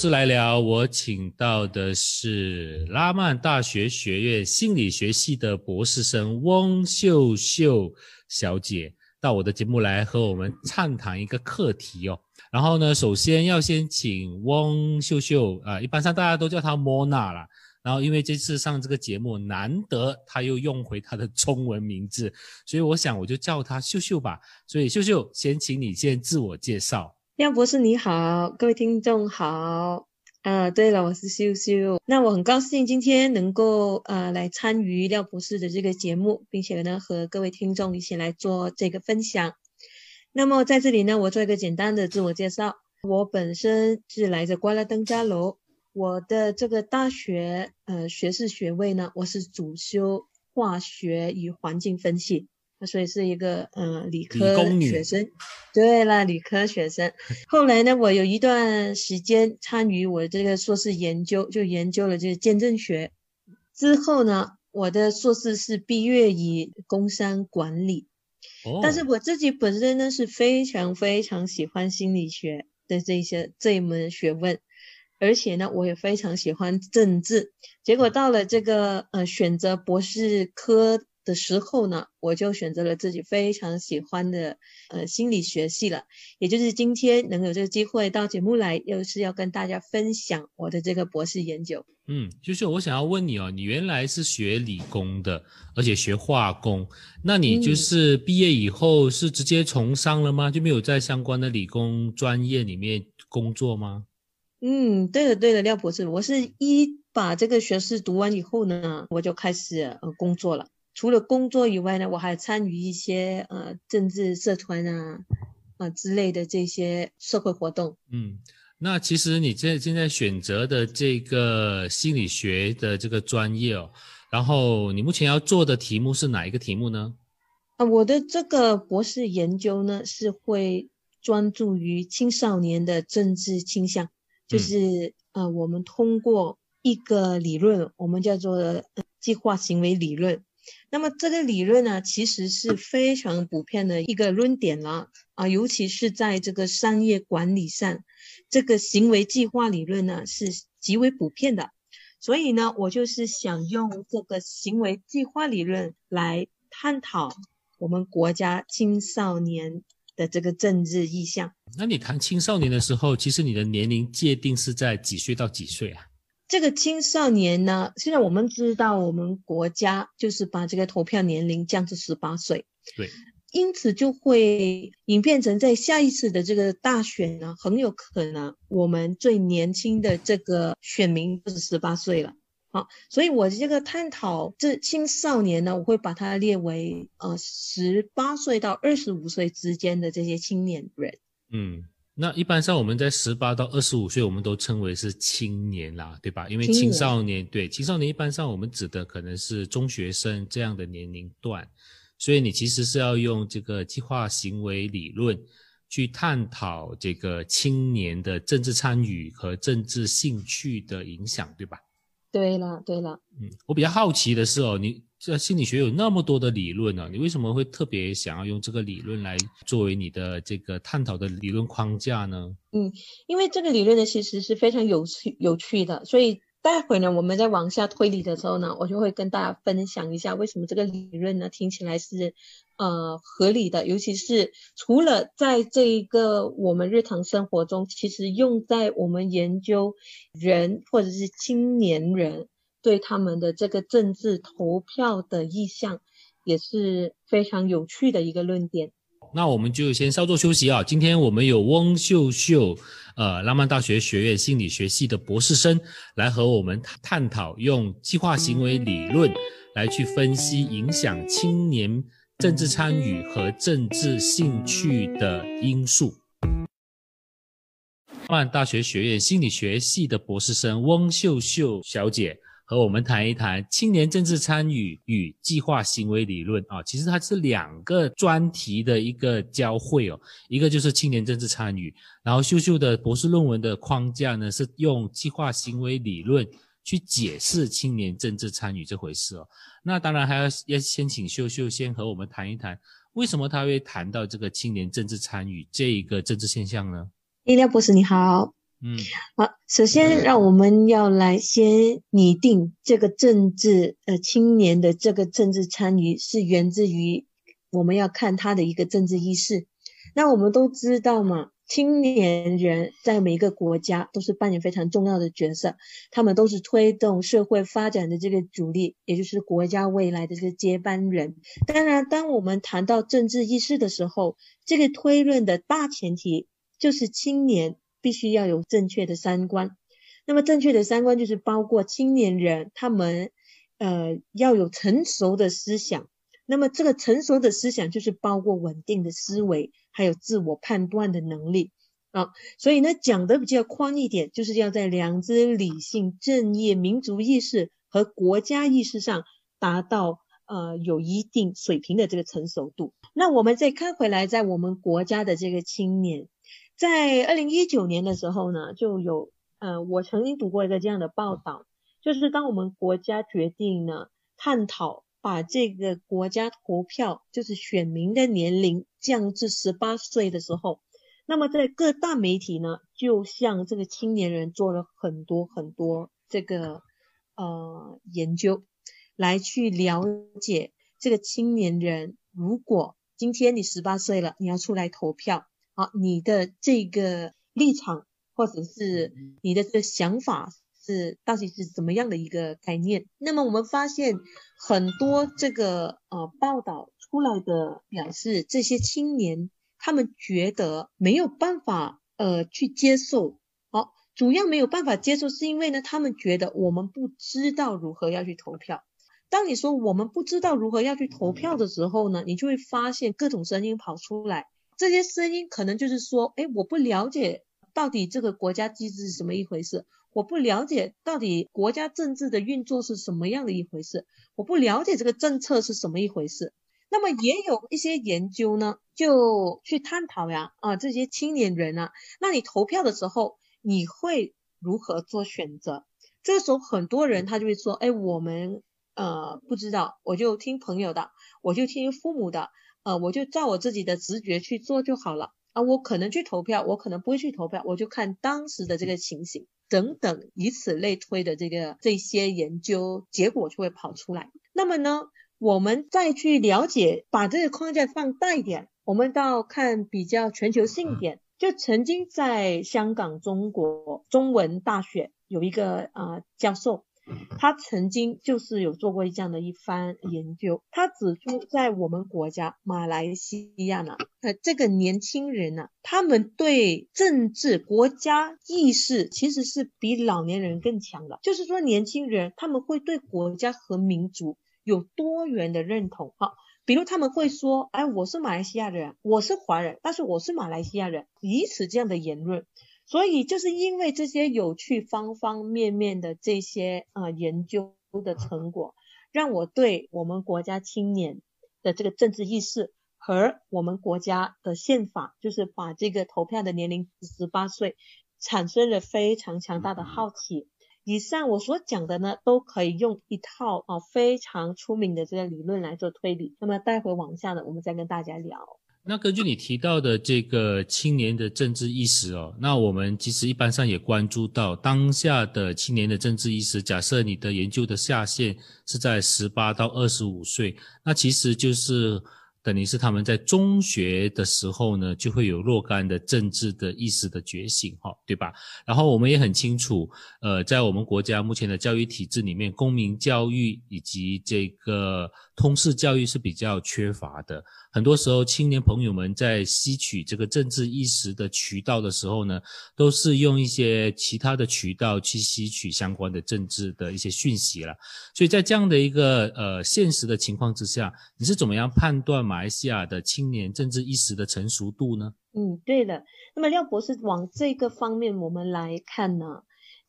是来聊，我请到的是拉曼大学学院心理学系的博士生翁秀秀小姐，到我的节目来和我们畅谈一个课题哦。然后呢，首先要先请翁秀秀啊，一般上大家都叫她莫娜啦。然后因为这次上这个节目，难得她又用回她的中文名字，所以我想我就叫她秀秀吧。所以秀秀，先请你先自我介绍。廖博士你好，各位听众好。啊，对了，我是秀秀。那我很高兴今天能够呃来参与廖博士的这个节目，并且呢和各位听众一起来做这个分享。那么在这里呢，我做一个简单的自我介绍。我本身是来自瓜拉登加楼，我的这个大学呃学士学位呢，我是主修化学与环境分析。所以是一个嗯理科学生，对了，理科学生。后来呢，我有一段时间参与我这个硕士研究，就研究了这个见证学。之后呢，我的硕士是毕业于工商管理。哦。但是我自己本身呢是非常非常喜欢心理学的这些这一门学问，而且呢我也非常喜欢政治。结果到了这个呃选择博士科。的时候呢，我就选择了自己非常喜欢的呃心理学系了，也就是今天能有这个机会到节目来，又是要跟大家分享我的这个博士研究。嗯，就是我想要问你哦，你原来是学理工的，而且学化工，那你就是毕业以后是直接从商了吗？就没有在相关的理工专业里面工作吗？嗯，对的对的，廖博士，我是一把这个学士读完以后呢，我就开始呃工作了。除了工作以外呢，我还参与一些呃政治社团啊啊之类的这些社会活动。嗯，那其实你现现在选择的这个心理学的这个专业哦，然后你目前要做的题目是哪一个题目呢？啊，我的这个博士研究呢是会专注于青少年的政治倾向，就是呃我们通过一个理论，我们叫做计划行为理论。那么这个理论呢，其实是非常普遍的一个论点了啊，尤其是在这个商业管理上，这个行为计划理论呢是极为普遍的。所以呢，我就是想用这个行为计划理论来探讨我们国家青少年的这个政治意向。那你谈青少年的时候，其实你的年龄界定是在几岁到几岁啊？这个青少年呢，现在我们知道，我们国家就是把这个投票年龄降至十八岁，对，因此就会演变成在下一次的这个大选呢，很有可能我们最年轻的这个选民就是十八岁了。好，所以我这个探讨这青少年呢，我会把它列为呃十八岁到二十五岁之间的这些青年人。嗯。那一般上我们在十八到二十五岁，我们都称为是青年啦，对吧？因为青少年对青少年一般上我们指的可能是中学生这样的年龄段，所以你其实是要用这个计划行为理论去探讨这个青年的政治参与和政治兴趣的影响，对吧？对了，对了，嗯，我比较好奇的是哦，你。这心理学有那么多的理论呢，你为什么会特别想要用这个理论来作为你的这个探讨的理论框架呢？嗯，因为这个理论呢，其实是非常有趣有趣的，所以待会呢，我们在往下推理的时候呢，我就会跟大家分享一下为什么这个理论呢听起来是呃合理的，尤其是除了在这一个我们日常生活中，其实用在我们研究人或者是青年人。对他们的这个政治投票的意向也是非常有趣的一个论点。那我们就先稍作休息啊。今天我们有翁秀秀，呃，浪漫大学学院心理学系的博士生来和我们探讨用计划行为理论来去分析影响青年政治参与和政治兴趣的因素。浪漫大学学院心理学系的博士生翁秀秀小姐。和我们谈一谈青年政治参与与计划行为理论啊，其实它是两个专题的一个交汇哦，一个就是青年政治参与，然后秀秀的博士论文的框架呢是用计划行为理论去解释青年政治参与这回事哦。那当然还要要先请秀秀先和我们谈一谈，为什么他会谈到这个青年政治参与这一个政治现象呢？伊廖博士你好。嗯，好，首先让我们要来先拟定这个政治，呃，青年的这个政治参与是源自于我们要看他的一个政治意识。那我们都知道嘛，青年人在每一个国家都是扮演非常重要的角色，他们都是推动社会发展的这个主力，也就是国家未来的这个接班人。当然，当我们谈到政治意识的时候，这个推论的大前提就是青年。必须要有正确的三观，那么正确的三观就是包括青年人他们呃要有成熟的思想，那么这个成熟的思想就是包括稳定的思维，还有自我判断的能力啊。所以呢讲的比较宽一点，就是要在良知、理性、正义、民族意识和国家意识上达到呃有一定水平的这个成熟度。那我们再看回来，在我们国家的这个青年。在二零一九年的时候呢，就有呃，我曾经读过一个这样的报道，就是当我们国家决定呢，探讨把这个国家投票，就是选民的年龄降至十八岁的时候，那么在各大媒体呢，就向这个青年人做了很多很多这个呃研究，来去了解这个青年人，如果今天你十八岁了，你要出来投票。好，你的这个立场或者是你的这个想法是到底是怎么样的一个概念？那么我们发现很多这个呃报道出来的表示，这些青年他们觉得没有办法呃去接受。好，主要没有办法接受是因为呢，他们觉得我们不知道如何要去投票。当你说我们不知道如何要去投票的时候呢，你就会发现各种声音跑出来。这些声音可能就是说，哎，我不了解到底这个国家机制是什么一回事，我不了解到底国家政治的运作是什么样的一回事，我不了解这个政策是什么一回事。那么也有一些研究呢，就去探讨呀，啊，这些青年人啊，那你投票的时候你会如何做选择？这个时候很多人他就会说，哎，我们呃不知道，我就听朋友的，我就听父母的。呃，我就照我自己的直觉去做就好了啊。我可能去投票，我可能不会去投票，我就看当时的这个情形等等，以此类推的这个这些研究结果就会跑出来。那么呢，我们再去了解，把这个框架放大一点，我们到看比较全球性一点，就曾经在香港中国中文大学有一个啊教授。他曾经就是有做过这样的一番研究，他指出在我们国家马来西亚呢，呃，这个年轻人呢，他们对政治国家意识其实是比老年人更强的。就是说，年轻人他们会对国家和民族有多元的认同。好，比如他们会说，哎，我是马来西亚人，我是华人，但是我是马来西亚人，以此这样的言论。所以就是因为这些有趣方方面面的这些啊研究的成果，让我对我们国家青年的这个政治意识和我们国家的宪法，就是把这个投票的年龄十八岁，产生了非常强大的好奇。以上我所讲的呢，都可以用一套啊非常出名的这个理论来做推理。那么待会往下呢，我们再跟大家聊。那根据你提到的这个青年的政治意识哦，那我们其实一般上也关注到当下的青年的政治意识。假设你的研究的下限是在十八到二十五岁，那其实就是。等于是他们在中学的时候呢，就会有若干的政治的意识的觉醒，哈，对吧？然后我们也很清楚，呃，在我们国家目前的教育体制里面，公民教育以及这个通识教育是比较缺乏的。很多时候，青年朋友们在吸取这个政治意识的渠道的时候呢，都是用一些其他的渠道去吸取相关的政治的一些讯息了。所以在这样的一个呃现实的情况之下，你是怎么样判断？马来西亚的青年政治意识的成熟度呢？嗯，对了，那么廖博士往这个方面我们来看呢，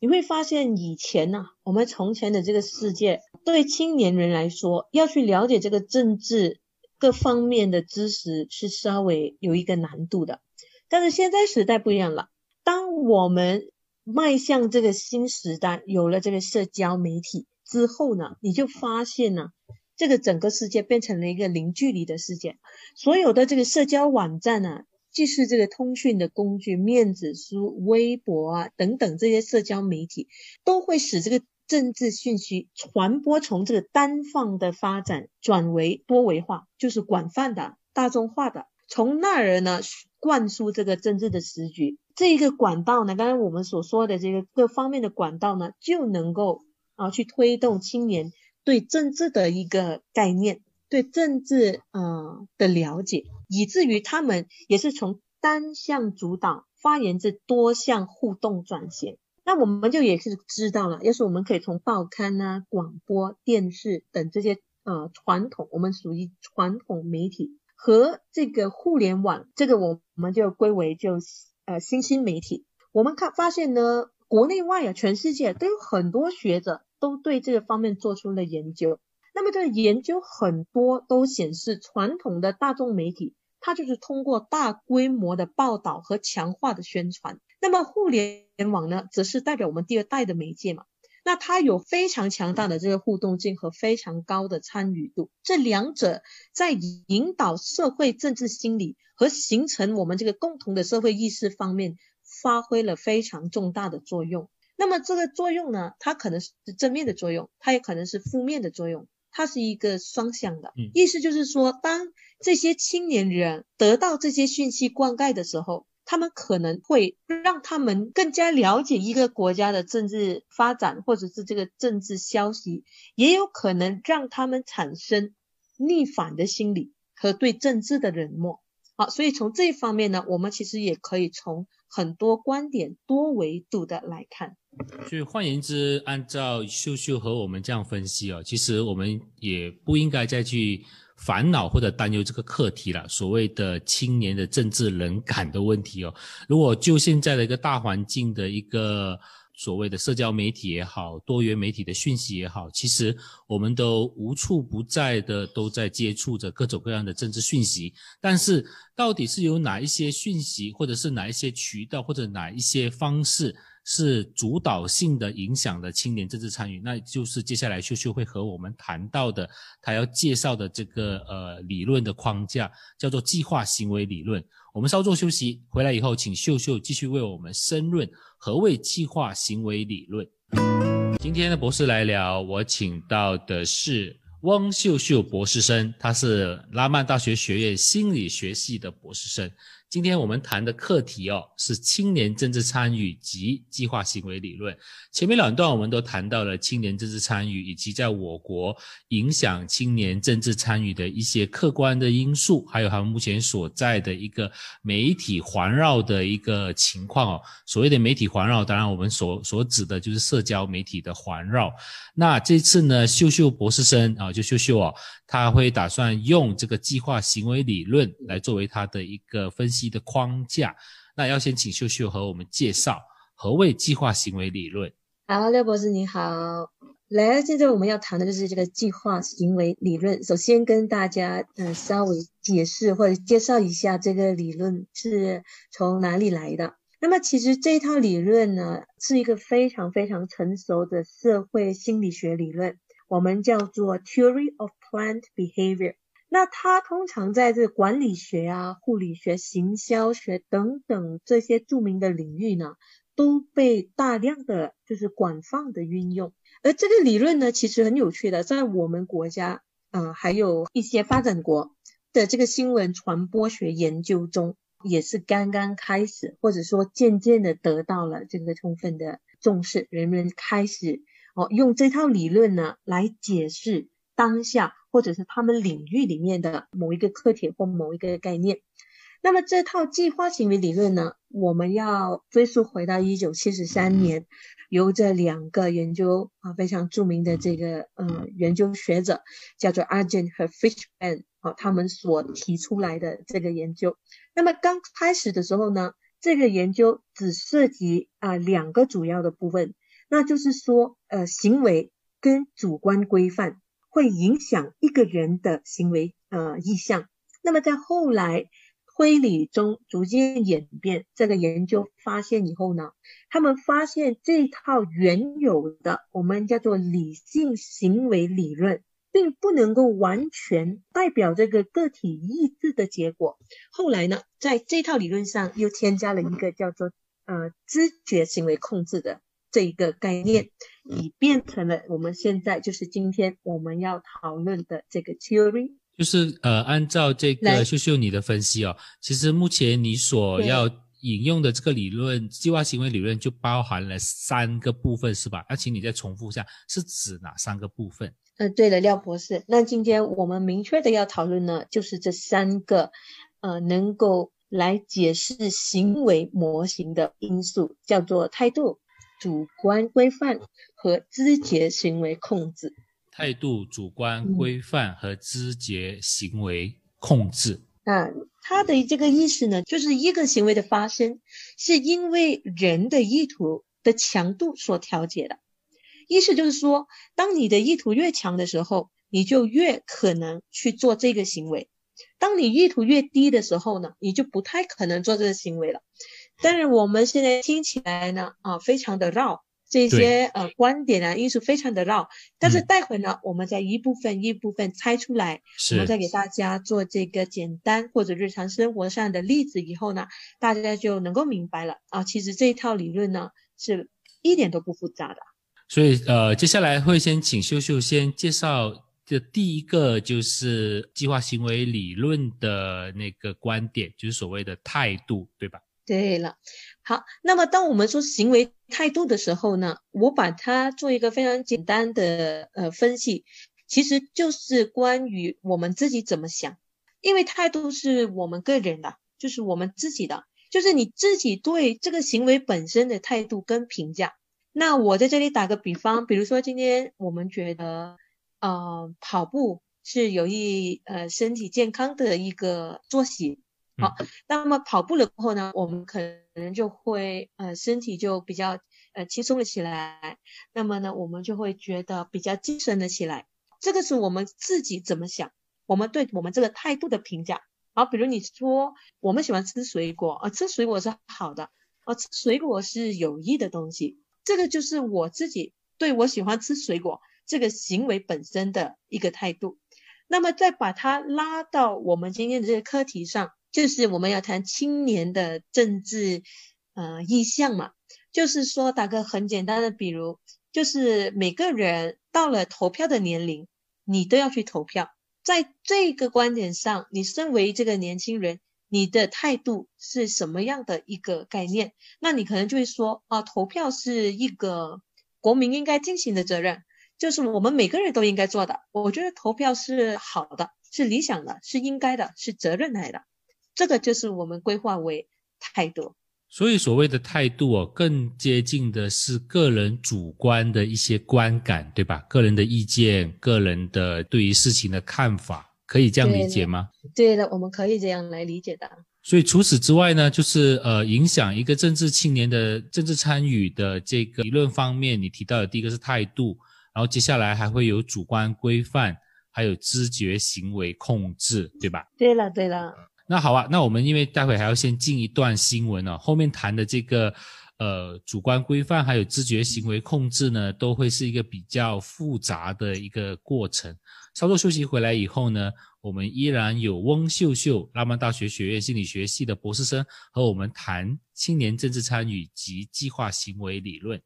你会发现以前呢，我们从前的这个世界，对青年人来说，要去了解这个政治各方面的知识是稍微有一个难度的。但是现在时代不一样了，当我们迈向这个新时代，有了这个社交媒体之后呢，你就发现呢。这个整个世界变成了一个零距离的世界，所有的这个社交网站呢，既是这个通讯的工具，面子书、微博啊等等这些社交媒体，都会使这个政治讯息传播从这个单方的发展转为多维化，就是广泛的、大众化的，从那儿呢灌输这个政治的时局。这一个管道呢，刚才我们所说的这个各方面的管道呢，就能够啊去推动青年对政治的一个概念，对政治啊的了解，以至于他们也是从单向主导发言至多项互动转型。那我们就也是知道了，要是我们可以从报刊啊、广播电视等这些呃传统，我们属于传统媒体和这个互联网，这个我们就归为就。呃，新兴媒体，我们看发现呢，国内外啊，全世界都有很多学者都对这个方面做出了研究。那么这个研究很多都显示，传统的大众媒体，它就是通过大规模的报道和强化的宣传。那么互联网呢，则是代表我们第二代的媒介嘛。那它有非常强大的这个互动性和非常高的参与度，这两者在引导社会政治心理和形成我们这个共同的社会意识方面发挥了非常重大的作用。那么这个作用呢，它可能是正面的作用，它也可能是负面的作用，它是一个双向的。意思就是说，当这些青年人得到这些讯息灌溉的时候。他们可能会让他们更加了解一个国家的政治发展，或者是这个政治消息，也有可能让他们产生逆反的心理和对政治的冷漠。好，所以从这一方面呢，我们其实也可以从很多观点、多维度的来看。所以换言之，按照秀秀和我们这样分析哦，其实我们也不应该再去。烦恼或者担忧这个课题了，所谓的青年的政治冷感的问题哦。如果就现在的一个大环境的一个所谓的社交媒体也好，多元媒体的讯息也好，其实我们都无处不在的都在接触着各种各样的政治讯息。但是到底是有哪一些讯息，或者是哪一些渠道，或者哪一些方式？是主导性的影响的青年政治参与，那就是接下来秀秀会和我们谈到的，他要介绍的这个呃理论的框架，叫做计划行为理论。我们稍作休息，回来以后，请秀秀继续为我们申论何谓计划行为理论。今天的博士来聊，我请到的是汪秀秀博士生，他是拉曼大学学院心理学系的博士生。今天我们谈的课题哦，是青年政治参与及计划行为理论。前面两段我们都谈到了青年政治参与以及在我国影响青年政治参与的一些客观的因素，还有他们目前所在的一个媒体环绕的一个情况哦。所谓的媒体环绕，当然我们所所指的就是社交媒体的环绕。那这次呢，秀秀博士生啊，就秀秀哦，他会打算用这个计划行为理论来作为他的一个分析。的框架，那要先请秀秀和我们介绍何谓计划行为理论。好，廖博士你好，来，现在我们要谈的就是这个计划行为理论。首先跟大家嗯稍微解释或者介绍一下这个理论是从哪里来的。那么其实这一套理论呢，是一个非常非常成熟的社会心理学理论，我们叫做 Theory of Planned Behavior。那它通常在这管理学啊、护理学、行销学等等这些著名的领域呢，都被大量的就是广泛的运用。而这个理论呢，其实很有趣的，在我们国家啊，还有一些发展国的这个新闻传播学研究中，也是刚刚开始，或者说渐渐的得到了这个充分的重视，人们开始哦用这套理论呢来解释当下。或者是他们领域里面的某一个课题或某一个概念，那么这套计划行为理论呢，我们要追溯回到一九七十三年，由这两个研究啊非常著名的这个呃研究学者叫做 Argent 和 Fishman 啊他们所提出来的这个研究。那么刚开始的时候呢，这个研究只涉及啊两个主要的部分，那就是说呃行为跟主观规范。会影响一个人的行为呃意向。那么在后来推理中逐渐演变，这个研究发现以后呢，他们发现这套原有的我们叫做理性行为理论并不能够完全代表这个个体意志的结果。后来呢，在这套理论上又添加了一个叫做呃知觉行为控制的这一个概念，以变成了我们现在就是今天我们要讨论的这个 theory。就是呃，按照这个秀秀你的分析哦，其实目前你所要引用的这个理论，计划行为理论就包含了三个部分，是吧？那请你再重复一下，是指哪三个部分？呃，对了，廖博士，那今天我们明确的要讨论呢，就是这三个，呃，能够来解释行为模型的因素，叫做态度、主观规范和知觉行为控制。态度、主观规范和知觉行为控制。啊，他的这个意思呢，就是一个行为的发生，是因为人的意图的强度所调节的。意思就是说，当你的意图越强的时候，你就越可能去做这个行为；当你意图越低的时候呢，你就不太可能做这个行为了。但是我们现在听起来呢，啊，非常的绕，这些呃观点啊因素非常的绕。但是待会呢，我们再一部分一部分拆出来，我们再给大家做这个简单或者日常生活上的例子以后呢，大家就能够明白了啊。其实这一套理论呢，是一点都不复杂的。所以，呃，接下来会先请秀秀先介绍这第一个就是计划行为理论的那个观点，就是所谓的态度，对吧？对了，好，那么当我们说行为态度的时候呢，我把它做一个非常简单的呃分析，其实就是关于我们自己怎么想，因为态度是我们个人的，就是我们自己的，就是你自己对这个行为本身的态度跟评价。那我在这里打个比方，比如说今天我们觉得，呃，跑步是有益呃身体健康的一个作息，好，那么跑步了过后呢，我们可能就会呃身体就比较呃轻松了起来，那么呢，我们就会觉得比较精神了起来。这个是我们自己怎么想，我们对我们这个态度的评价。好，比如你说我们喜欢吃水果，啊，吃水果是好的，啊，吃水果是有益的东西。这个就是我自己对我喜欢吃水果这个行为本身的一个态度。那么再把它拉到我们今天的这个课题上，就是我们要谈青年的政治呃意向嘛。就是说打个很简单的比如，就是每个人到了投票的年龄，你都要去投票。在这个观点上，你身为这个年轻人。你的态度是什么样的一个概念？那你可能就会说啊，投票是一个国民应该进行的责任，就是我们每个人都应该做的。我觉得投票是好的，是理想的，是应该的，是责任来的。这个就是我们规划为态度。所以所谓的态度哦，更接近的是个人主观的一些观感，对吧？个人的意见，个人的对于事情的看法。可以这样理解吗？对的，我们可以这样来理解的。所以除此之外呢，就是呃，影响一个政治青年的政治参与的这个理论方面，你提到的第一个是态度，然后接下来还会有主观规范，还有知觉行为控制，对吧？对了，对了。那好啊，那我们因为待会还要先进一段新闻呢，后面谈的这个呃主观规范还有知觉行为控制呢，都会是一个比较复杂的一个过程。稍作休息回来以后呢，我们依然有翁秀秀，拉曼大学学院心理学系的博士生，和我们谈青年政治参与及计划行为理论。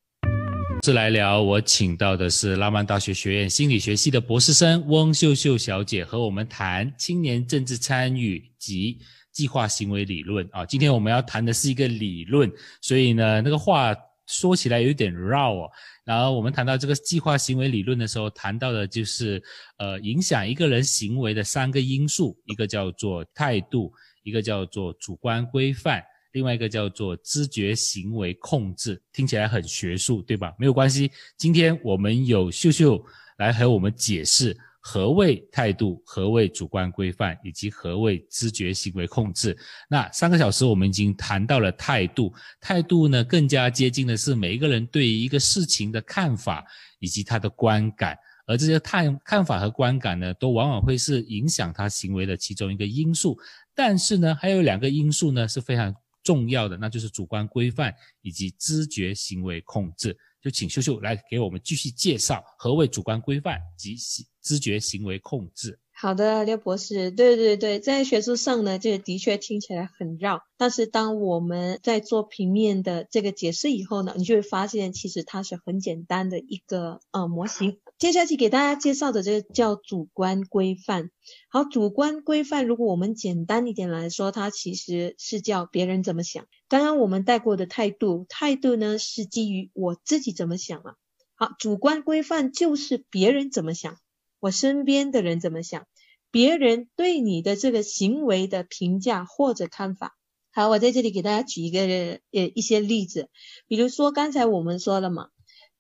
是来聊，我请到的是拉曼大学学院心理学系的博士生翁秀秀小姐，和我们谈青年政治参与及计划行为理论。啊，今天我们要谈的是一个理论，所以呢，那个话说起来有点绕哦。然后我们谈到这个计划行为理论的时候，谈到的就是，呃，影响一个人行为的三个因素，一个叫做态度，一个叫做主观规范，另外一个叫做知觉行为控制。听起来很学术，对吧？没有关系，今天我们有秀秀来和我们解释。何谓态度？何谓主观规范？以及何谓知觉行为控制？那三个小时我们已经谈到了态度。态度呢，更加接近的是每一个人对于一个事情的看法以及他的观感。而这些看看法和观感呢，都往往会是影响他行为的其中一个因素。但是呢，还有两个因素呢是非常重要的，那就是主观规范以及知觉行为控制。就请秀秀来给我们继续介绍何谓主观规范及知觉行为控制。好的，廖博士，对对对，在学术上呢，这个的确听起来很绕，但是当我们在做平面的这个解释以后呢，你就会发现其实它是很简单的一个呃模型。接下去给大家介绍的这个叫主观规范。好，主观规范，如果我们简单一点来说，它其实是叫别人怎么想。刚刚我们带过的态度，态度呢是基于我自己怎么想啊。好，主观规范就是别人怎么想。我身边的人怎么想？别人对你的这个行为的评价或者看法。好，我在这里给大家举一个呃一些例子，比如说刚才我们说了嘛，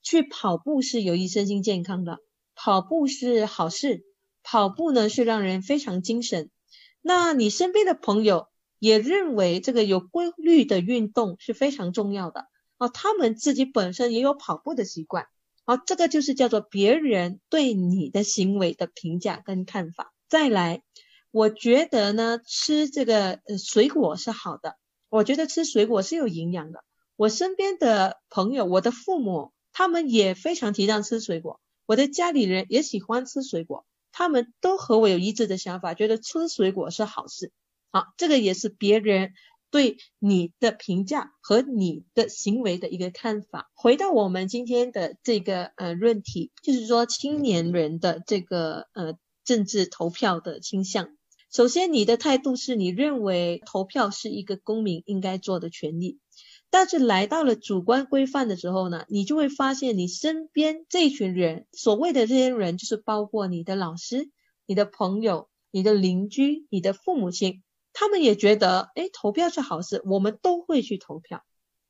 去跑步是有益身心健康的，跑步是好事，跑步呢是让人非常精神。那你身边的朋友也认为这个有规律的运动是非常重要的啊，他们自己本身也有跑步的习惯。好，这个就是叫做别人对你的行为的评价跟看法。再来，我觉得呢，吃这个呃水果是好的。我觉得吃水果是有营养的。我身边的朋友，我的父母，他们也非常提倡吃水果。我的家里人也喜欢吃水果，他们都和我有一致的想法，觉得吃水果是好事。好，这个也是别人。对你的评价和你的行为的一个看法。回到我们今天的这个呃论题，就是说青年人的这个呃政治投票的倾向。首先，你的态度是你认为投票是一个公民应该做的权利，但是来到了主观规范的时候呢，你就会发现你身边这群人，所谓的这些人，就是包括你的老师、你的朋友、你的邻居、你的父母亲。他们也觉得，哎，投票是好事，我们都会去投票。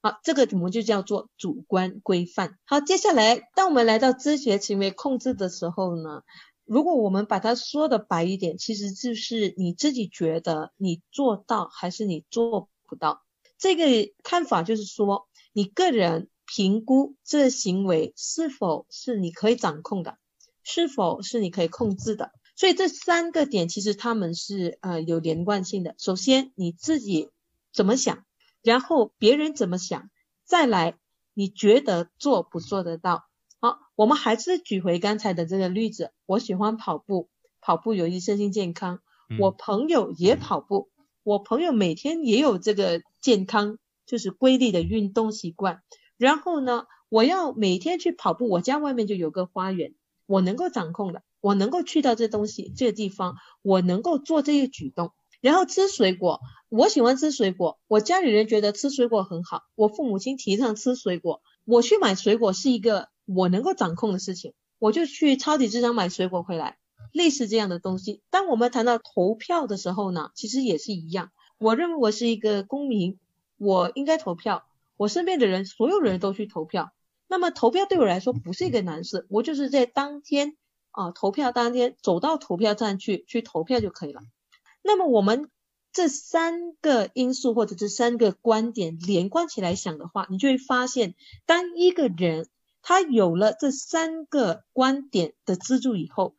好，这个我们就叫做主观规范。好，接下来，当我们来到知觉行为控制的时候呢，如果我们把它说的白一点，其实就是你自己觉得你做到还是你做不到。这个看法就是说，你个人评估这行为是否是你可以掌控的，是否是你可以控制的。所以这三个点其实他们是呃有连贯性的。首先你自己怎么想，然后别人怎么想，再来你觉得做不做得到？好，我们还是举回刚才的这个例子。我喜欢跑步，跑步有益身心健康。我朋友也跑步，我朋友每天也有这个健康就是规律的运动习惯。然后呢，我要每天去跑步，我家外面就有个花园，我能够掌控的。我能够去到这东西这个地方，我能够做这些举动，然后吃水果，我喜欢吃水果，我家里人觉得吃水果很好，我父母亲提倡吃水果，我去买水果是一个我能够掌控的事情，我就去超级市场买水果回来，类似这样的东西。当我们谈到投票的时候呢，其实也是一样，我认为我是一个公民，我应该投票，我身边的人所有人都去投票，那么投票对我来说不是一个难事，我就是在当天。啊，投票当天走到投票站去去投票就可以了。那么我们这三个因素或者这三个观点连贯起来想的话，你就会发现，当一个人他有了这三个观点的资助以后，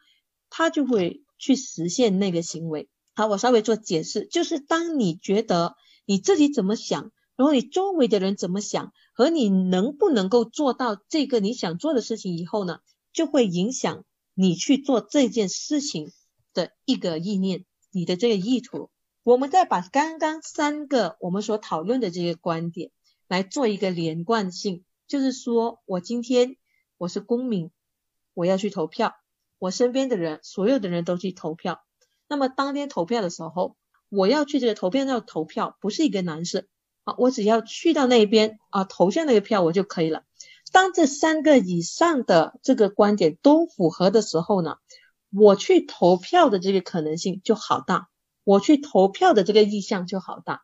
他就会去实现那个行为。好，我稍微做解释，就是当你觉得你自己怎么想，然后你周围的人怎么想，和你能不能够做到这个你想做的事情以后呢，就会影响。你去做这件事情的一个意念，你的这个意图，我们再把刚刚三个我们所讨论的这些观点来做一个连贯性，就是说我今天我是公民，我要去投票，我身边的人所有的人都去投票，那么当天投票的时候，我要去这个投票站投票不是一个难事，啊，我只要去到那边啊投下那个票我就可以了。当这三个以上的这个观点都符合的时候呢，我去投票的这个可能性就好大，我去投票的这个意向就好大，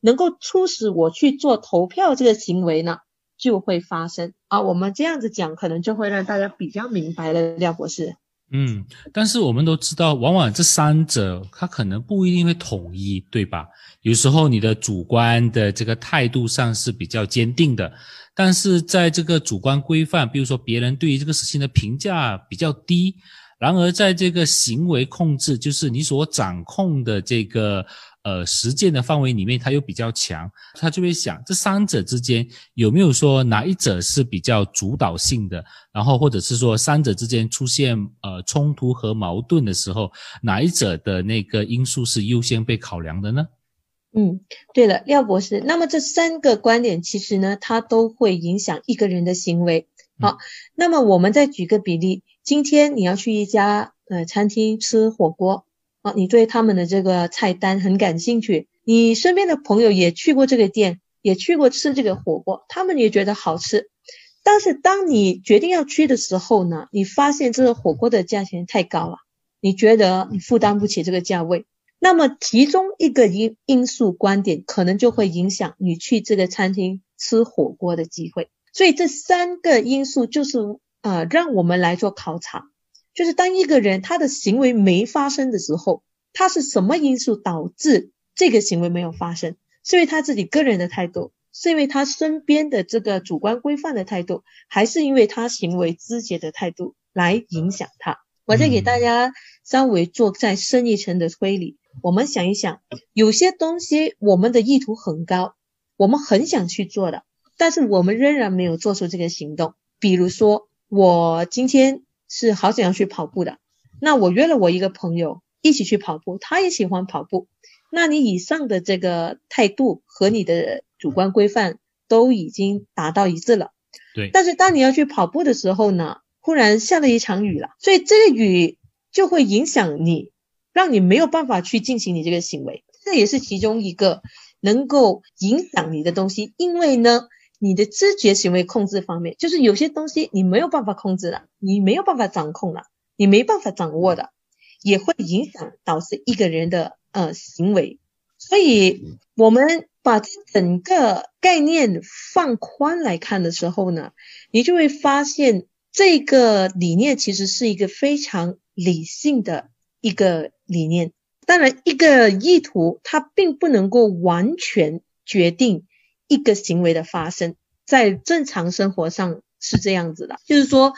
能够促使我去做投票这个行为呢，就会发生啊。我们这样子讲，可能就会让大家比较明白了，廖博士。嗯，但是我们都知道，往往这三者它可能不一定会统一，对吧？有时候你的主观的这个态度上是比较坚定的。但是在这个主观规范，比如说别人对于这个事情的评价比较低，然而在这个行为控制，就是你所掌控的这个呃实践的范围里面，他又比较强，他就会想这三者之间有没有说哪一者是比较主导性的，然后或者是说三者之间出现呃冲突和矛盾的时候，哪一者的那个因素是优先被考量的呢？嗯，对了，廖博士，那么这三个观点其实呢，它都会影响一个人的行为。好，那么我们再举个比例，今天你要去一家呃餐厅吃火锅，啊，你对他们的这个菜单很感兴趣，你身边的朋友也去过这个店，也去过吃这个火锅，他们也觉得好吃，但是当你决定要去的时候呢，你发现这个火锅的价钱太高了，你觉得你负担不起这个价位，那么其中一个因因素观点可能就会影响你去这个餐厅吃火锅的机会。所以这三个因素就是啊，让我们来做考察，就是当一个人他的行为没发生的时候，他是什么因素导致这个行为没有发生？是因为他自己个人的态度，是因为他身边的这个主观规范的态度，还是因为他行为肢解的态度来影响他？我再给大家稍微做再深一层的推理，我们想一想，有些东西我们的意图很高，我们很想去做的。但是我们仍然没有做出这个行动。比如说，我今天是好想要去跑步的，那我约了我一个朋友一起去跑步，他也喜欢跑步。那你以上的这个态度和你的主观规范都已经达到一致了。对。但是当你要去跑步的时候呢，忽然下了一场雨了，所以这个雨就会影响你，让你没有办法去进行你这个行为。这也是其中一个能够影响你的东西，因为呢。你的知觉行为控制方面，就是有些东西你没有办法控制了，你没有办法掌控了，你没办法掌握的，也会影响导致一个人的呃行为。所以，我们把这整个概念放宽来看的时候呢，你就会发现这个理念其实是一个非常理性的一个理念。当然，一个意图它并不能够完全决定。一个行为的发生，在正常生活上是这样子的，就是说，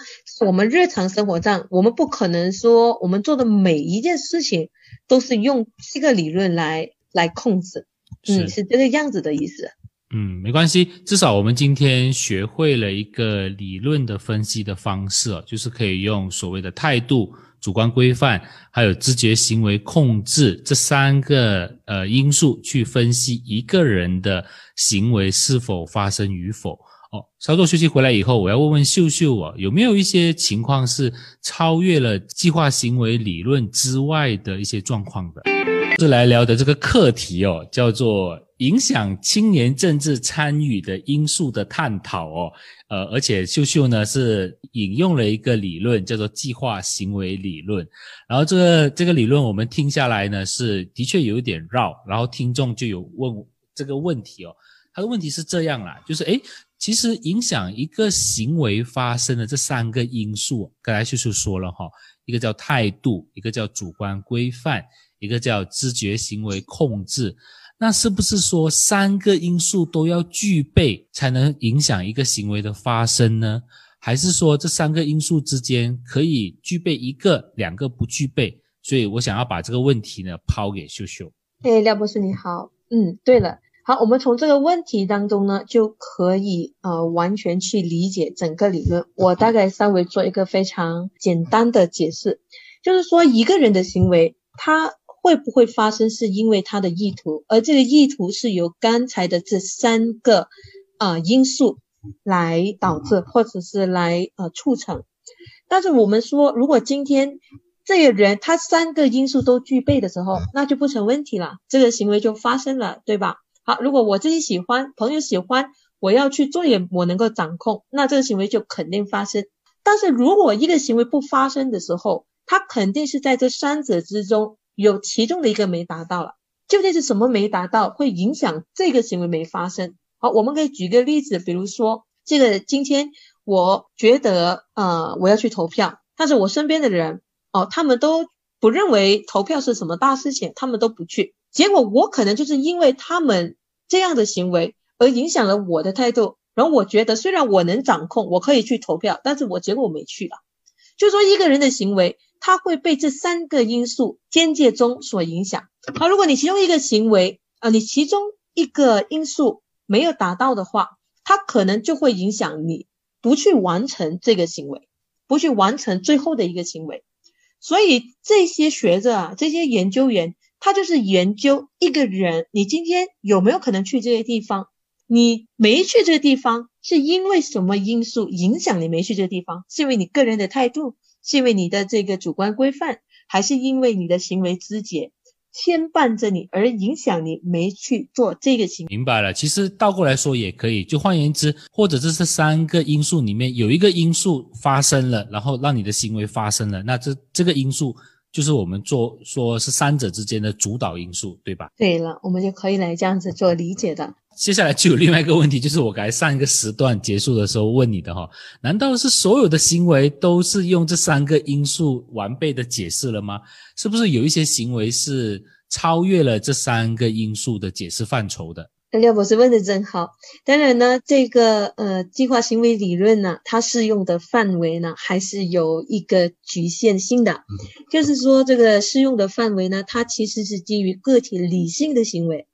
我们日常生活上，我们不可能说我们做的每一件事情都是用这个理论来来控制，嗯，是这个样子的意思。嗯，没关系，至少我们今天学会了一个理论的分析的方式，就是可以用所谓的态度。主观规范还有知觉行为控制这三个呃因素去分析一个人的行为是否发生与否哦。稍作休息回来以后，我要问问秀秀啊，有没有一些情况是超越了计划行为理论之外的一些状况的？是来聊的这个课题哦，叫做影响青年政治参与的因素的探讨哦。呃，而且秀秀呢是引用了一个理论，叫做计划行为理论。然后这个这个理论我们听下来呢，是的确有一点绕。然后听众就有问这个问题哦，他的问题是这样啦，就是诶，其实影响一个行为发生的这三个因素，刚才秀秀说了哈，一个叫态度，一个叫主观规范，一个叫知觉行为控制。那是不是说三个因素都要具备才能影响一个行为的发生呢？还是说这三个因素之间可以具备一个、两个不具备？所以我想要把这个问题呢抛给秀秀。哎，廖博士你好，嗯，对了，好，我们从这个问题当中呢就可以呃完全去理解整个理论。我大概稍微做一个非常简单的解释，就是说一个人的行为他。会不会发生？是因为他的意图，而这个意图是由刚才的这三个啊因素来导致，或者是来呃促成。但是我们说，如果今天这个人他三个因素都具备的时候，那就不成问题了，这个行为就发生了，对吧？好，如果我自己喜欢，朋友喜欢，我要去做也我能够掌控，那这个行为就肯定发生。但是如果一个行为不发生的时候，它肯定是在这三者之中。有其中的一个没达到了，究竟是什么没达到，会影响这个行为没发生？好，我们可以举个例子，比如说这个今天我觉得呃我要去投票，但是我身边的人哦他们都不认为投票是什么大事情，他们都不去，结果我可能就是因为他们这样的行为而影响了我的态度，然后我觉得虽然我能掌控，我可以去投票，但是我结果我没去了，就说一个人的行为。它会被这三个因素间接中所影响，好，如果你其中一个行为啊，你其中一个因素没有达到的话，它可能就会影响你不去完成这个行为，不去完成最后的一个行为。所以这些学者啊，这些研究员，他就是研究一个人，你今天有没有可能去这些地方？你没去这个地方，是因为什么因素影响你没去这个地方？是因为你个人的态度，是因为你的这个主观规范，还是因为你的行为肢解牵绊着你而影响你没去做这个行为？明白了，其实倒过来说也可以，就换言之，或者这是三个因素里面有一个因素发生了，然后让你的行为发生了，那这这个因素。就是我们做说是三者之间的主导因素，对吧？对了，我们就可以来这样子做理解的。接下来就有另外一个问题，就是我刚才上一个时段结束的时候问你的哈，难道是所有的行为都是用这三个因素完备的解释了吗？是不是有一些行为是超越了这三个因素的解释范畴的？廖博士问的真好。当然呢，这个呃计划行为理论呢，它适用的范围呢，还是有一个局限性的。就是说，这个适用的范围呢，它其实是基于个体理性的行为，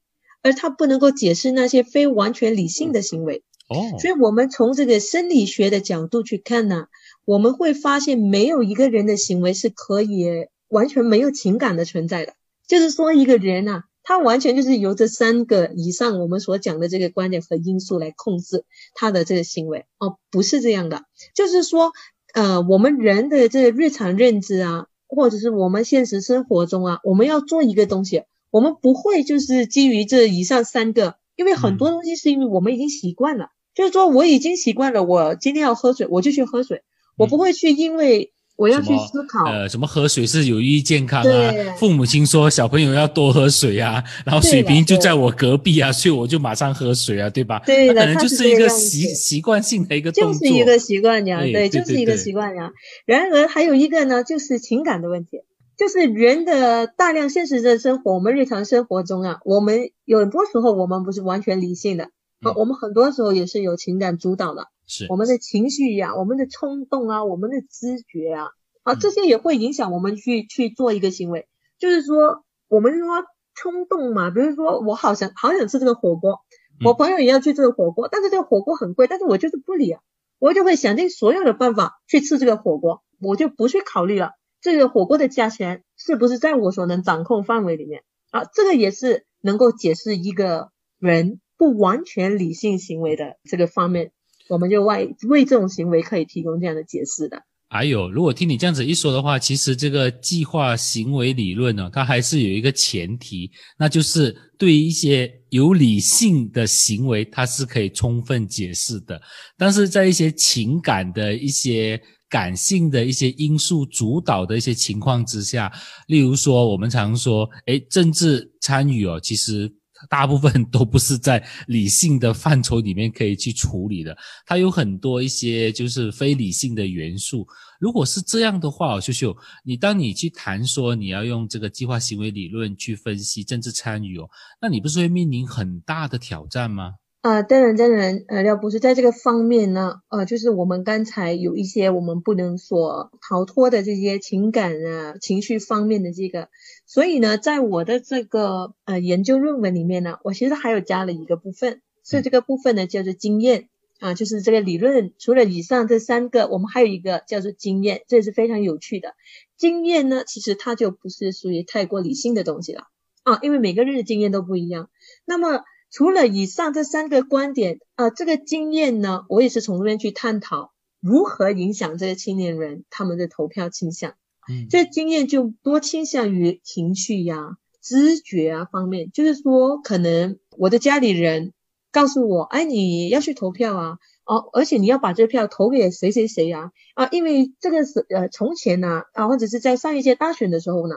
而它不能够解释那些非完全理性的行为。哦。所以我们从这个生理学的角度去看呢，我们会发现没有一个人的行为是可以完全没有情感的存在的。就是说，一个人啊。他完全就是由这三个以上我们所讲的这个观点和因素来控制他的这个行为哦，不是这样的，就是说，呃，我们人的这个日常认知啊，或者是我们现实生活中啊，我们要做一个东西，我们不会就是基于这以上三个，因为很多东西是因为我们已经习惯了，就是说我已经习惯了，我今天要喝水，我就去喝水，我不会去因为。我要去思考，呃，什么喝水是有益健康啊？父母亲说小朋友要多喝水啊，然后水瓶就在我隔壁啊，所以我就马上喝水啊，对吧？对的，可能就是一个习习惯性的一个动作，就是一个习惯呀，对，就是一个习惯呀。然而还有一个呢，就是情感的问题，就是人的大量现实的生活，我们日常生活中啊，我们有很多时候我们不是完全理性的，啊，我们很多时候也是有情感主导的。是我们的情绪呀，我们的冲动啊，我们的知觉啊，啊，这些也会影响我们去去做一个行为。就是说，我们说冲动嘛，比如说我好想好想吃这个火锅，我朋友也要去这个火锅，但是这个火锅很贵，但是我就是不理啊，我就会想尽所有的办法去吃这个火锅，我就不去考虑了这个火锅的价钱是不是在我所能掌控范围里面啊。这个也是能够解释一个人不完全理性行为的这个方面。我们就为为这种行为可以提供这样的解释的。还有，如果听你这样子一说的话，其实这个计划行为理论呢，它还是有一个前提，那就是对于一些有理性的行为，它是可以充分解释的。但是在一些情感的一些感性的一些因素主导的一些情况之下，例如说我们常说，诶，政治参与哦，其实。大部分都不是在理性的范畴里面可以去处理的，它有很多一些就是非理性的元素。如果是这样的话，秀秀，你当你去谈说你要用这个计划行为理论去分析政治参与哦，那你不是会面临很大的挑战吗？啊，当然，当然，呃，廖博士在这个方面呢，呃，就是我们刚才有一些我们不能所逃脱的这些情感啊、情绪方面的这个，所以呢，在我的这个呃研究论文里面呢，我其实还有加了一个部分，所以这个部分呢叫做经验啊，就是这个理论除了以上这三个，我们还有一个叫做经验，这也是非常有趣的。经验呢，其实它就不是属于太过理性的东西了啊，因为每个人的经验都不一样，那么。除了以上这三个观点啊，这个经验呢，我也是从这边去探讨如何影响这些青年人他们的投票倾向。嗯，这经验就多倾向于情绪呀、知觉啊方面，就是说，可能我的家里人告诉我，哎，你要去投票啊，哦，而且你要把这票投给谁谁谁呀，啊，因为这个是呃从前呢啊，或者是在上一届大选的时候呢。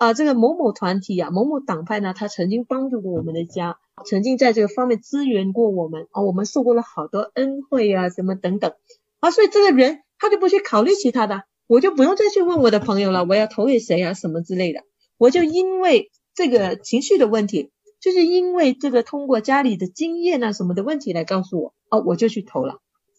啊，这个某某团体啊，某某党派呢，他曾经帮助过我们的家，曾经在这个方面支援过我们啊，我们受过了好多恩惠啊，什么等等啊，所以这个人他就不去考虑其他的，我就不用再去问我的朋友了，我要投给谁啊，什么之类的，我就因为这个情绪的问题，就是因为这个通过家里的经验啊什么的问题来告诉我，哦，我就去投了，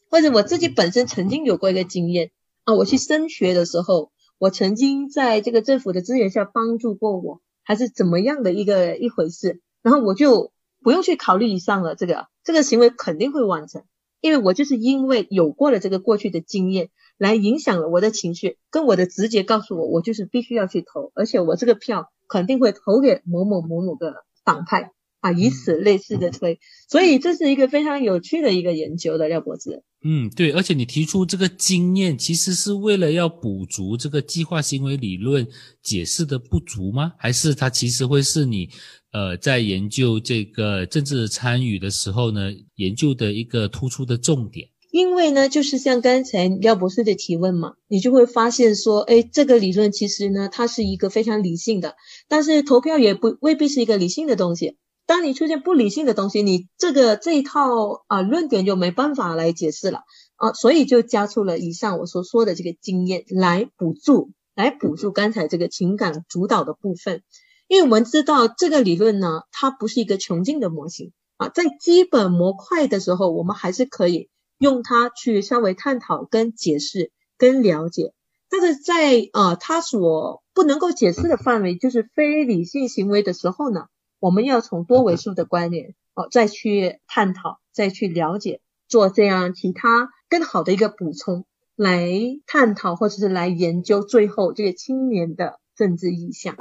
或者我自己本身曾经有过一个经验啊，我去升学的时候。我曾经在这个政府的资源下帮助过我，还是怎么样的一个一回事，然后我就不用去考虑以上了，这个这个行为肯定会完成，因为我就是因为有过了这个过去的经验，来影响了我的情绪，跟我的直觉告诉我，我就是必须要去投，而且我这个票肯定会投给某某某某个党派。啊，以此类似的推，所以这是一个非常有趣的一个研究的廖博士。嗯，对，而且你提出这个经验，其实是为了要补足这个计划行为理论解释的不足吗？还是它其实会是你呃在研究这个政治参与的时候呢，研究的一个突出的重点？因为呢，就是像刚才廖博士的提问嘛，你就会发现说，哎，这个理论其实呢，它是一个非常理性的，但是投票也不未必是一个理性的东西。当你出现不理性的东西，你这个这一套啊论点就没办法来解释了啊，所以就加出了以上我所说的这个经验来补助，来补助刚才这个情感主导的部分。因为我们知道这个理论呢，它不是一个穷尽的模型啊，在基本模块的时候，我们还是可以用它去稍微探讨、跟解释、跟了解。但是在啊，它所不能够解释的范围，就是非理性行为的时候呢？我们要从多维数的观念哦，再去探讨，再去了解，做这样其他更好的一个补充，来探讨或者是来研究最后这个青年的政治意向。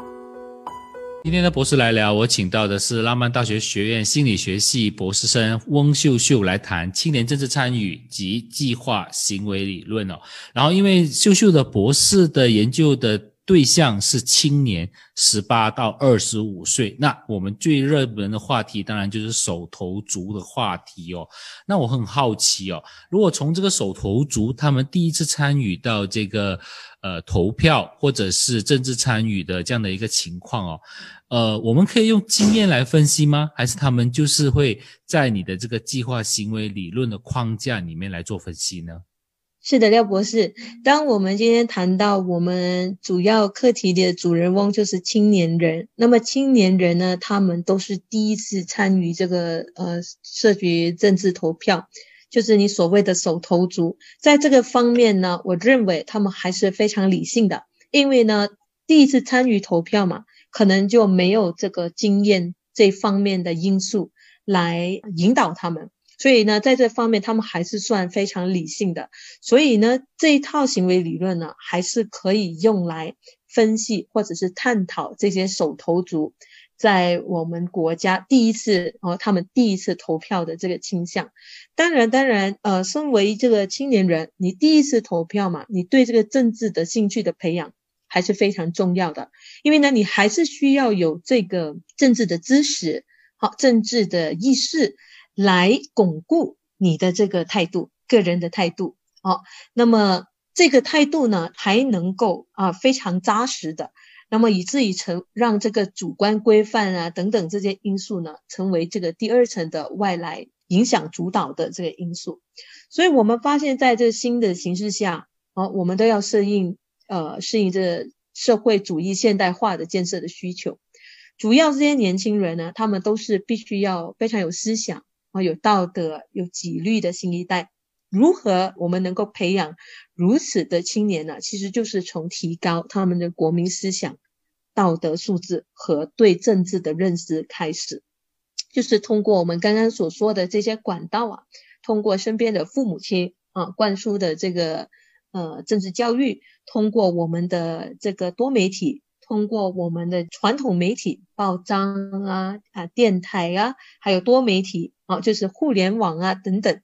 今天的博士来聊，我请到的是浪漫大学学院心理学系博士生翁秀秀来谈青年政治参与及计划行为理论哦。然后因为秀秀的博士的研究的。对象是青年，十八到二十五岁。那我们最热门的话题，当然就是手头族的话题哦。那我很好奇哦，如果从这个手头族他们第一次参与到这个呃投票或者是政治参与的这样的一个情况哦，呃，我们可以用经验来分析吗？还是他们就是会在你的这个计划行为理论的框架里面来做分析呢？是的，廖博士。当我们今天谈到我们主要课题的主人翁就是青年人，那么青年人呢，他们都是第一次参与这个呃社局政治投票，就是你所谓的手头族。在这个方面呢，我认为他们还是非常理性的，因为呢，第一次参与投票嘛，可能就没有这个经验这方面的因素来引导他们。所以呢，在这方面他们还是算非常理性的。所以呢，这一套行为理论呢，还是可以用来分析或者是探讨这些手头族在我们国家第一次哦，他们第一次投票的这个倾向。当然，当然，呃，身为这个青年人，你第一次投票嘛，你对这个政治的兴趣的培养还是非常重要的。因为呢，你还是需要有这个政治的知识，好，政治的意识。来巩固你的这个态度，个人的态度，哦，那么这个态度呢，还能够啊非常扎实的，那么以至于成让这个主观规范啊等等这些因素呢，成为这个第二层的外来影响主导的这个因素。所以我们发现，在这新的形势下，哦，我们都要适应呃适应这社会主义现代化的建设的需求。主要这些年轻人呢，他们都是必须要非常有思想。啊，有道德、有纪律的新一代，如何我们能够培养如此的青年呢？其实就是从提高他们的国民思想、道德素质和对政治的认识开始，就是通过我们刚刚所说的这些管道啊，通过身边的父母亲啊灌输的这个呃政治教育，通过我们的这个多媒体。通过我们的传统媒体、报章啊、啊电台啊，还有多媒体啊，就是互联网啊等等。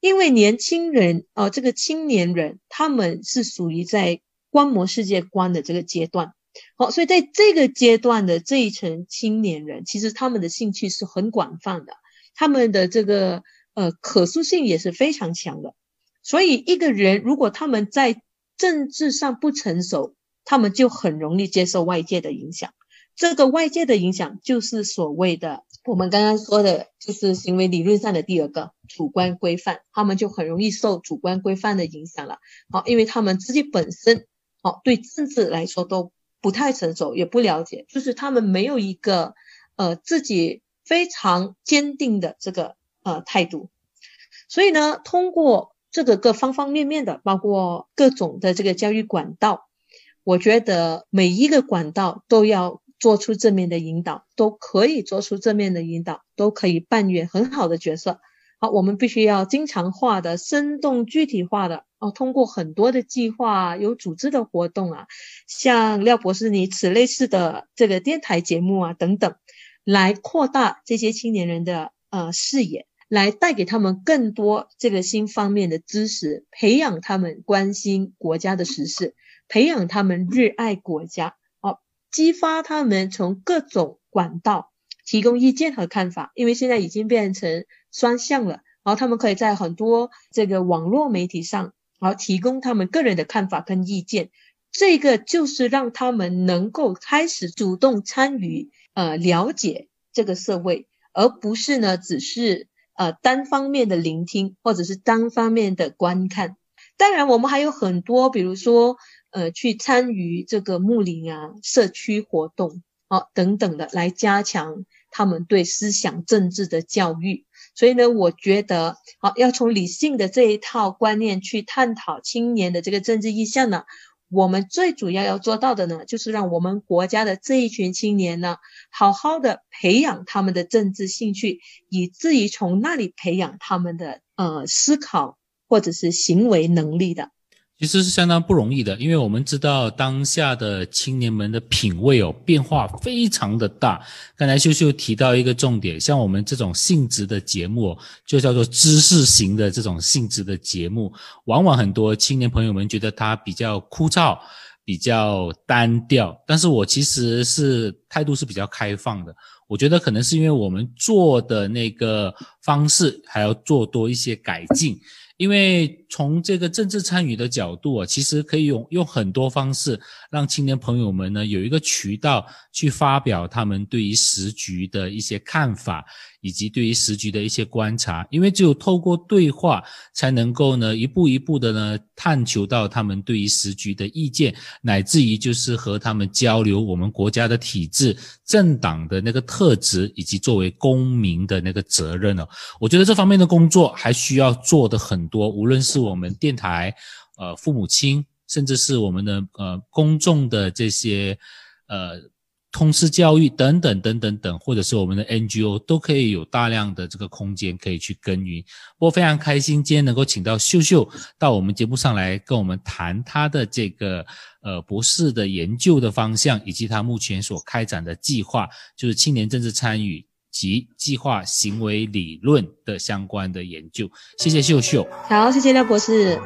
因为年轻人啊，这个青年人，他们是属于在观摩世界观的这个阶段。好，所以在这个阶段的这一层青年人，其实他们的兴趣是很广泛的，他们的这个呃可塑性也是非常强的。所以一个人如果他们在政治上不成熟，他们就很容易接受外界的影响，这个外界的影响就是所谓的我们刚刚说的，就是行为理论上的第二个主观规范，他们就很容易受主观规范的影响了。好，因为他们自己本身，好对政治来说都不太成熟，也不了解，就是他们没有一个呃自己非常坚定的这个呃态度，所以呢，通过这个各方方面面的，包括各种的这个教育管道。我觉得每一个管道都要做出正面的引导，都可以做出正面的引导，都可以扮演很好的角色。好，我们必须要经常化的、生动具体化的哦，通过很多的计划、有组织的活动啊，像廖博士你此类似的这个电台节目啊等等，来扩大这些青年人的呃视野，来带给他们更多这个新方面的知识，培养他们关心国家的时事，培养他们热爱国家，哦，激发他们从各种管道提供意见和看法，因为现在已经变成。双向了，然后他们可以在很多这个网络媒体上，然后提供他们个人的看法跟意见，这个就是让他们能够开始主动参与，呃，了解这个社会，而不是呢，只是呃单方面的聆听或者是单方面的观看。当然，我们还有很多，比如说呃，去参与这个牧林啊、社区活动啊等等的，来加强他们对思想政治的教育。所以呢，我觉得好要从理性的这一套观念去探讨青年的这个政治意向呢。我们最主要要做到的呢，就是让我们国家的这一群青年呢，好好的培养他们的政治兴趣，以至于从那里培养他们的呃思考或者是行为能力的。其实是相当不容易的，因为我们知道当下的青年们的品味哦变化非常的大。刚才秀秀提到一个重点，像我们这种性质的节目，就叫做知识型的这种性质的节目，往往很多青年朋友们觉得它比较枯燥、比较单调。但是我其实是态度是比较开放的，我觉得可能是因为我们做的那个方式还要做多一些改进。因为从这个政治参与的角度啊，其实可以用用很多方式让青年朋友们呢有一个渠道去发表他们对于时局的一些看法。以及对于时局的一些观察，因为只有透过对话，才能够呢一步一步的呢探求到他们对于时局的意见，乃至于就是和他们交流我们国家的体制、政党的那个特质，以及作为公民的那个责任哦。我觉得这方面的工作还需要做的很多，无论是我们电台、呃父母亲，甚至是我们的呃公众的这些呃。通识教育等等等等等，或者是我们的 NGO 都可以有大量的这个空间可以去耕耘。我非常开心今天能够请到秀秀到我们节目上来跟我们谈他的这个呃博士的研究的方向，以及他目前所开展的计划，就是青年政治参与及计划行为理论的相关的研究。谢谢秀秀。好，谢谢廖博士。